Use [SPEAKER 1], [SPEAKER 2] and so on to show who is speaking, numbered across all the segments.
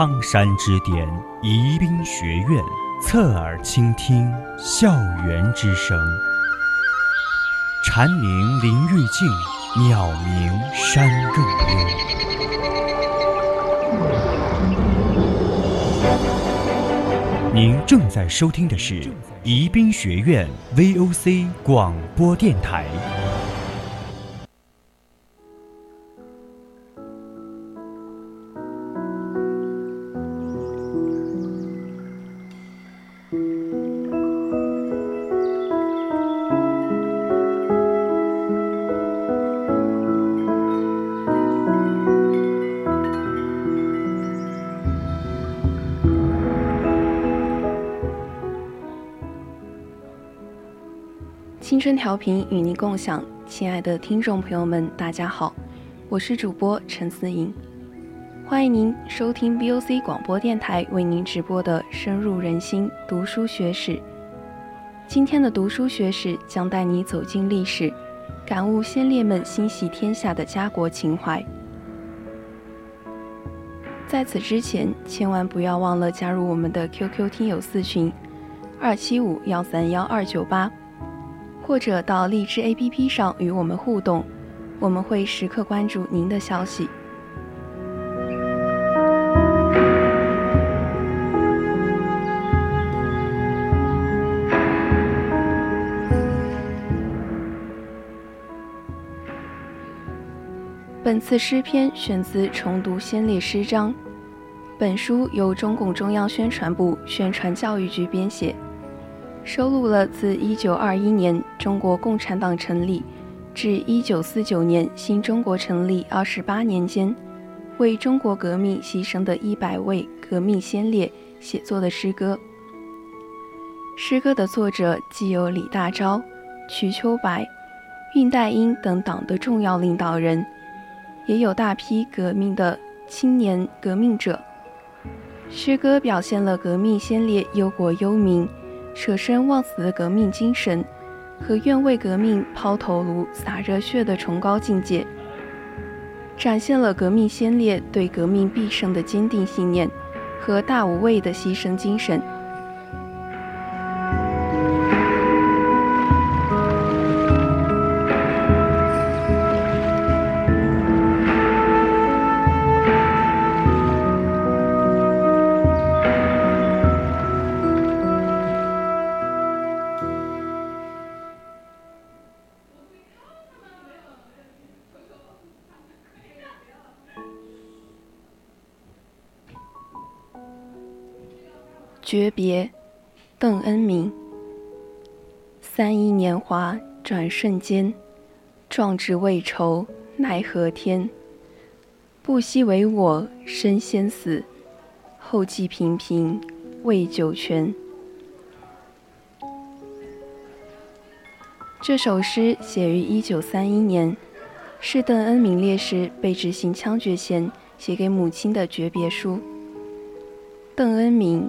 [SPEAKER 1] 苍山之巅，宜宾学院，侧耳倾听校园之声。蝉鸣林愈静，鸟鸣山更幽。您正在收听的是宜宾学院 VOC 广播电台。
[SPEAKER 2] 青春调频与您共享，亲爱的听众朋友们，大家好，我是主播陈思莹，欢迎您收听 BOC 广播电台为您直播的深入人心读书学史。今天的读书学史将带你走进历史，感悟先烈们心系天下的家国情怀。在此之前，千万不要忘了加入我们的 QQ 听友四群：二七五幺三幺二九八。或者到荔枝 APP 上与我们互动，我们会时刻关注您的消息。本次诗篇选自《重读先烈诗章》，本书由中共中央宣传部宣传教育局编写。收录了自1921年中国共产党成立至1949年新中国成立28年间，为中国革命牺牲的一百位革命先烈写作的诗歌。诗歌的作者既有李大钊、瞿秋白、恽代英等党的重要领导人，也有大批革命的青年革命者。诗歌表现了革命先烈忧国忧民。舍生忘死的革命精神和愿为革命抛头颅、洒热血的崇高境界，展现了革命先烈对革命必胜的坚定信念和大无畏的牺牲精神。诀别，邓恩铭。三一年华转瞬间，壮志未酬奈何天。不惜为我身先死，后继平平为九泉。这首诗写于一九三一年，是邓恩铭烈士被执行枪决前写给母亲的诀别书。邓恩铭。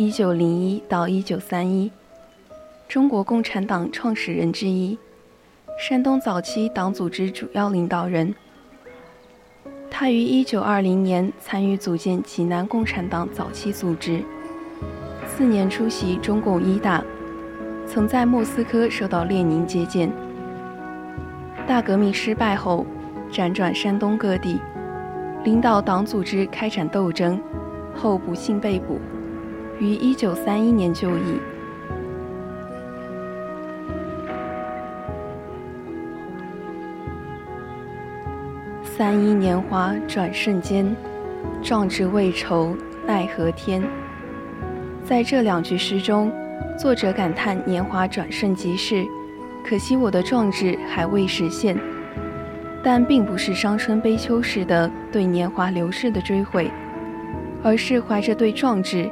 [SPEAKER 2] 一九零一到一九三一，中国共产党创始人之一，山东早期党组织主要领导人。他于一九二零年参与组建济南共产党早期组织，四年出席中共一大，曾在莫斯科受到列宁接见。大革命失败后，辗转山东各地，领导党组织开展斗争，后不幸被捕。于一九三一年就义。三一年华转瞬间，壮志未酬奈何天。在这两句诗中，作者感叹年华转瞬即逝，可惜我的壮志还未实现。但并不是伤春悲秋式的对年华流逝的追悔，而是怀着对壮志。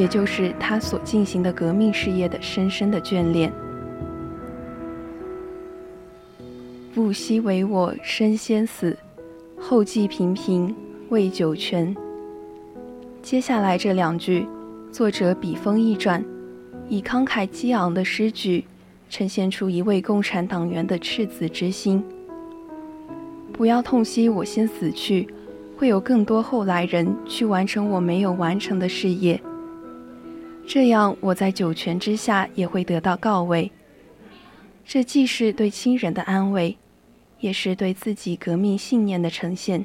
[SPEAKER 2] 也就是他所进行的革命事业的深深的眷恋。不惜为我身先死，后继平平为九泉。接下来这两句，作者笔锋一转，以慷慨激昂的诗句，呈现出一位共产党员的赤子之心。不要痛惜我先死去，会有更多后来人去完成我没有完成的事业。这样，我在九泉之下也会得到告慰。这既是对亲人的安慰，也是对自己革命信念的呈现。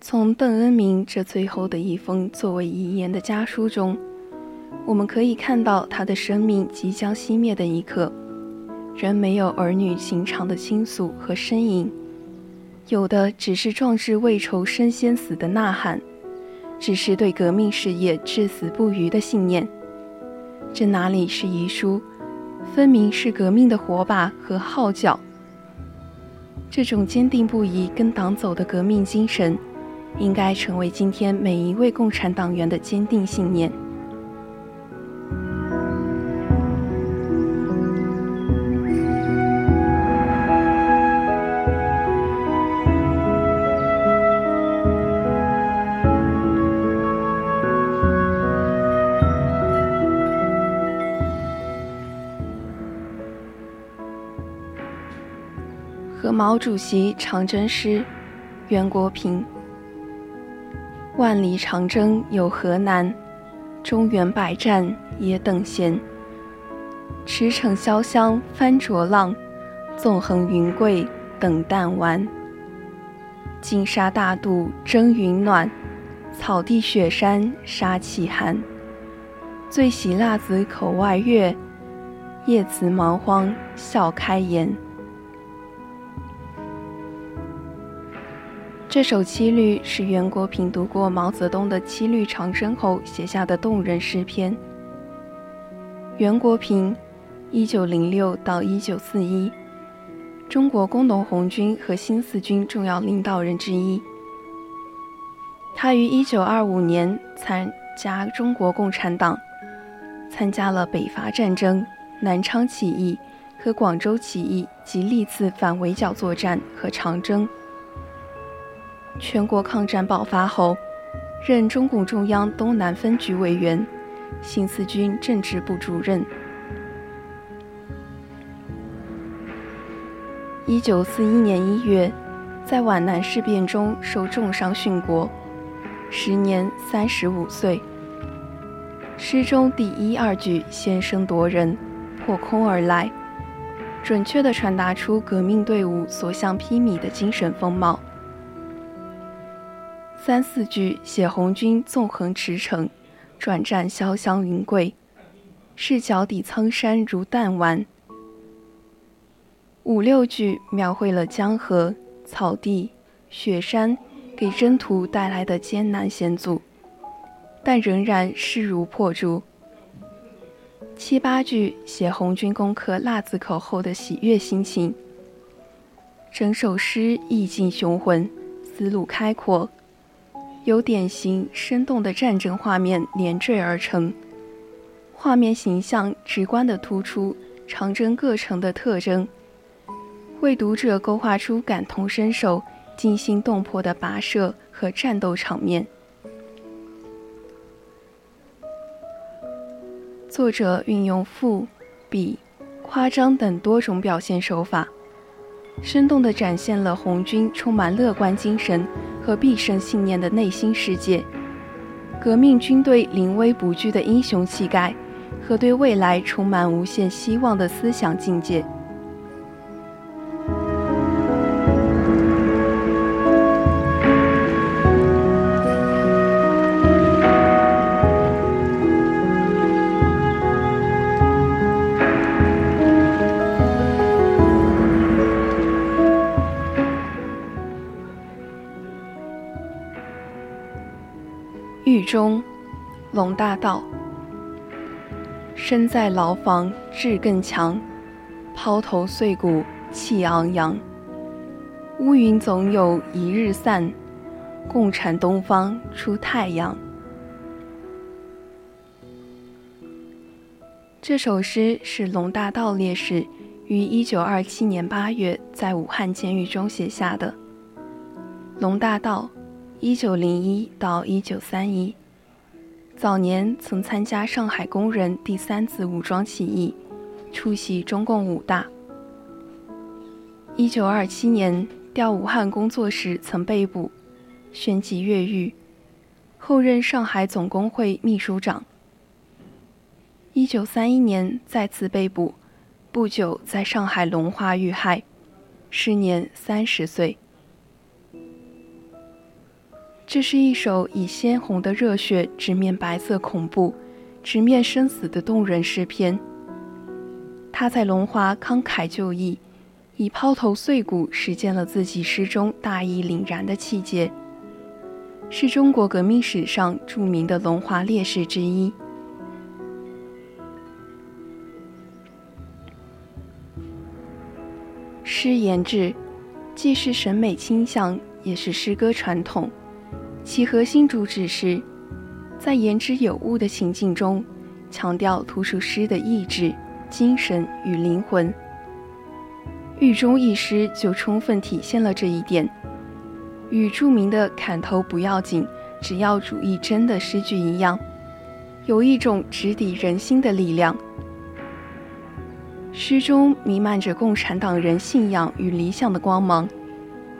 [SPEAKER 2] 从邓恩铭这最后的一封作为遗言的家书中，我们可以看到他的生命即将熄灭的一刻。仍没有儿女情长的倾诉和呻吟，有的只是壮志未酬身先死的呐喊，只是对革命事业至死不渝的信念。这哪里是遗书，分明是革命的火把和号角。这种坚定不移跟党走的革命精神，应该成为今天每一位共产党员的坚定信念。主席长征诗，袁国平。万里长征有何难？中原百战也等闲。驰骋潇湘翻浊浪，纵横云贵等弹丸。金沙大渡争云暖，草地雪山杀气寒。最喜腊子口外月，夜辞蛮荒笑开颜。这首七律是袁国平读过毛泽东的《七律长征》后写下的动人诗篇。袁国平，一九零六到一九四一，中国工农红军和新四军重要领导人之一。他于一九二五年参加中国共产党，参加了北伐战争、南昌起义和广州起义及历次反围剿作战和长征。全国抗战爆发后，任中共中央东南分局委员、新四军政治部主任。一九四一年一月，在皖南事变中受重伤殉国，时年三十五岁。诗中第一二句先声夺人，破空而来，准确地传达出革命队伍所向披靡的精神风貌。三四句写红军纵横驰骋，转战潇湘云贵，视脚底苍山如弹丸。五六句描绘了江河、草地、雪山给征途带来的艰难险阻，但仍然势如破竹。七八句写红军攻克腊子口后的喜悦心情。整首诗意境雄浑，思路开阔。由典型生动的战争画面连缀而成，画面形象直观地突出长征各城的特征，为读者勾画出感同身受、惊心动魄的跋涉和战斗场面。作者运用赋、比、夸张等多种表现手法。生动地展现了红军充满乐观精神和必胜信念的内心世界，革命军队临危不惧的英雄气概，和对未来充满无限希望的思想境界。中，龙大道。身在牢房志更强，抛头碎骨气昂扬。乌云总有一日散，共产东方出太阳。这首诗是龙大道烈士于一九二七年八月在武汉监狱中写下的。龙大道，一九零一到一九三一。早年曾参加上海工人第三次武装起义，出席中共五大。一九二七年调武汉工作时曾被捕，旋即越狱，后任上海总工会秘书长。一九三一年再次被捕，不久在上海龙华遇害，时年三十岁。这是一首以鲜红的热血直面白色恐怖、直面生死的动人诗篇。他在龙华慷慨就义，以抛头碎骨实践了自己诗中大义凛然的气节，是中国革命史上著名的龙华烈士之一。诗言志，既是审美倾向，也是诗歌传统。其核心主旨是，在言之有物的情境中，强调突出诗的意志、精神与灵魂。狱中一诗就充分体现了这一点，与著名的“砍头不要紧，只要主义真”的诗句一样，有一种直抵人心的力量。诗中弥漫着共产党人信仰与理想的光芒。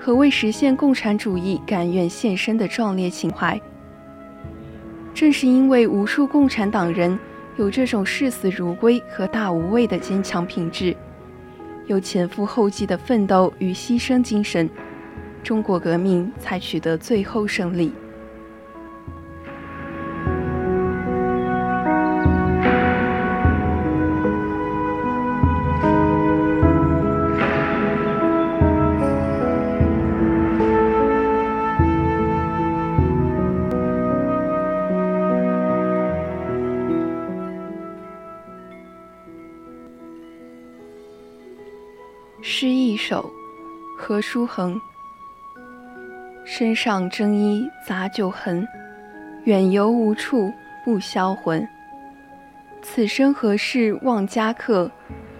[SPEAKER 2] 可谓实现共产主义甘愿献身的壮烈情怀。正是因为无数共产党人有这种视死如归和大无畏的坚强品质，有前赴后继的奋斗与牺牲精神，中国革命才取得最后胜利。何书恒。身上征衣杂旧痕，远游无处不销魂。此生何事忘家客？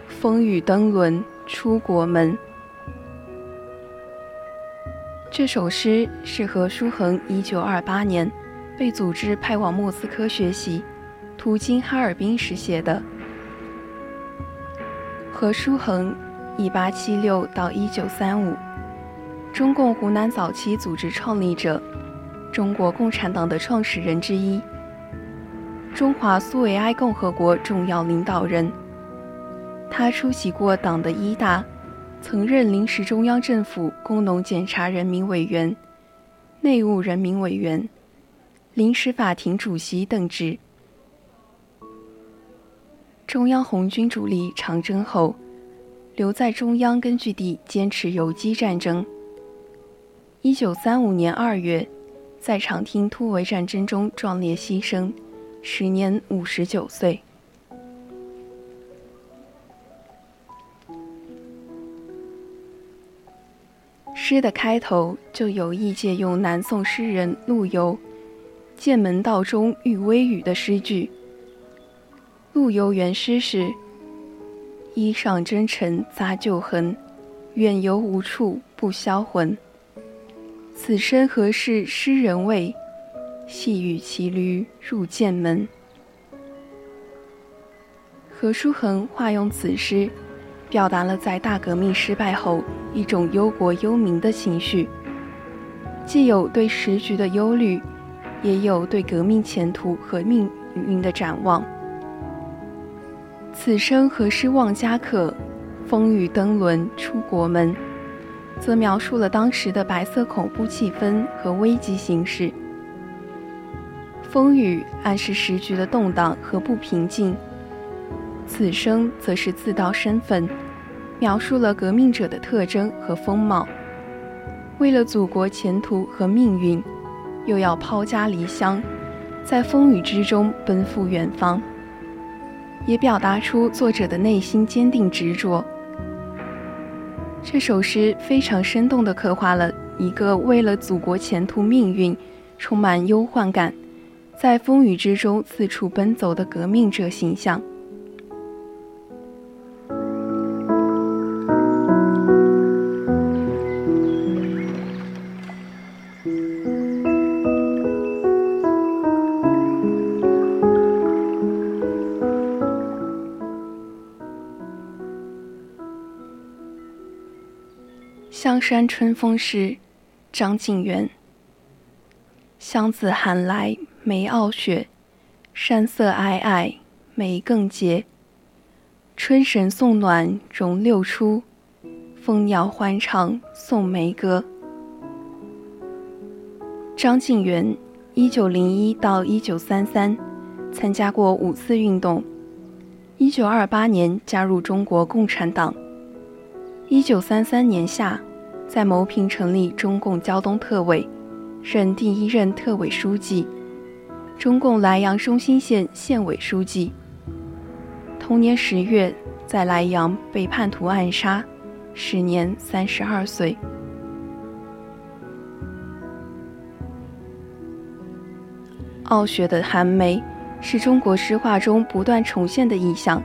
[SPEAKER 2] 风雨登轮出国门。这首诗是何书恒1928年被组织派往莫斯科学习，途经哈尔滨时写的。何书恒。一八七六到一九三五，中共湖南早期组织创立者，中国共产党的创始人之一，中华苏维埃共和国重要领导人。他出席过党的一大，曾任临时中央政府工农检查人民委员、内务人民委员、临时法庭主席等职。中央红军主力长征后。留在中央根据地坚持游击战争。一九三五年二月，在长汀突围战争中壮烈牺牲，时年五十九岁。诗的开头就有意借用南宋诗人陆游“剑门道中遇微雨”的诗句。陆游原诗是。衣上征尘杂旧痕，远游无处不销魂。此生何事诗人未？细雨骑驴入剑门。何书衡化用此诗，表达了在大革命失败后一种忧国忧民的情绪，既有对时局的忧虑，也有对革命前途和命运的展望。此生何事忘家客？风雨登轮出国门，则描述了当时的白色恐怖气氛和危机形势。风雨暗示时局的动荡和不平静，此生则是自道身份，描述了革命者的特征和风貌。为了祖国前途和命运，又要抛家离乡，在风雨之中奔赴远方。也表达出作者的内心坚定执着。这首诗非常生动地刻画了一个为了祖国前途命运，充满忧患感，在风雨之中四处奔走的革命者形象。香山春风时，张敬元。湘子寒来梅傲雪，山色皑皑梅更洁。春神送暖融六出，蜂鸟欢唱送梅歌。张敬元，一九零一到一九三三，参加过五次运动。一九二八年加入中国共产党。一九三三年夏，在牟平成立中共胶东特委，任第一任特委书记，中共莱阳中心县县委书记。同年十月，在莱阳被叛徒暗杀，时年三十二岁。傲雪的寒梅，是中国诗画中不断重现的意象。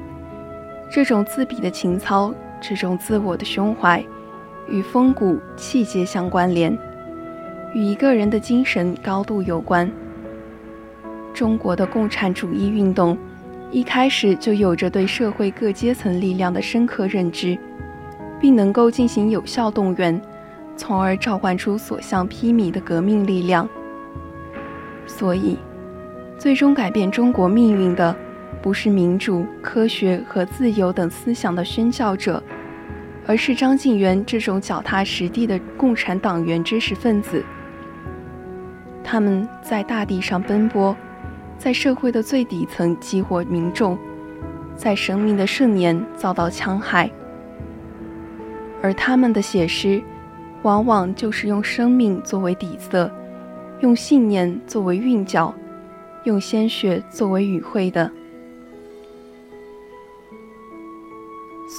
[SPEAKER 2] 这种自比的情操，这种自我的胸怀，与风骨气节相关联，与一个人的精神高度有关。中国的共产主义运动，一开始就有着对社会各阶层力量的深刻认知，并能够进行有效动员，从而召唤出所向披靡的革命力量。所以。最终改变中国命运的，不是民主、科学和自由等思想的宣教者，而是张敬元这种脚踏实地的共产党员知识分子。他们在大地上奔波，在社会的最底层激活民众，在生命的盛年遭到戕害，而他们的写诗，往往就是用生命作为底色，用信念作为韵脚。用鲜血作为语汇的，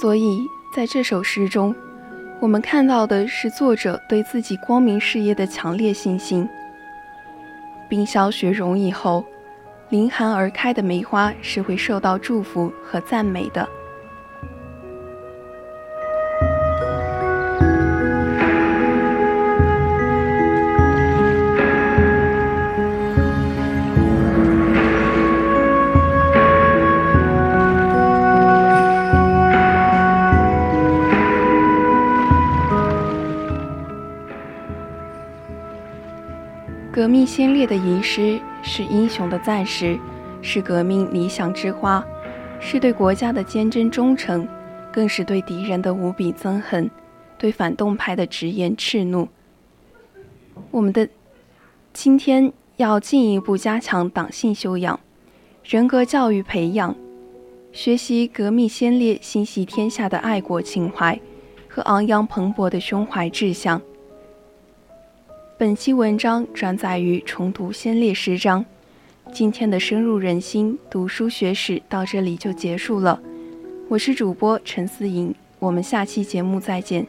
[SPEAKER 2] 所以在这首诗中，我们看到的是作者对自己光明事业的强烈信心。冰消雪融以后，凌寒而开的梅花是会受到祝福和赞美的。先烈的遗失是英雄的赞诗，是革命理想之花，是对国家的坚贞忠诚，更是对敌人的无比憎恨，对反动派的直言斥怒。我们的今天要进一步加强党性修养、人格教育培养，学习革命先烈心系天下的爱国情怀和昂扬蓬勃的胸怀志向。本期文章转载于《重读先烈诗章》，今天的深入人心读书学史到这里就结束了。我是主播陈思颖，我们下期节目再见。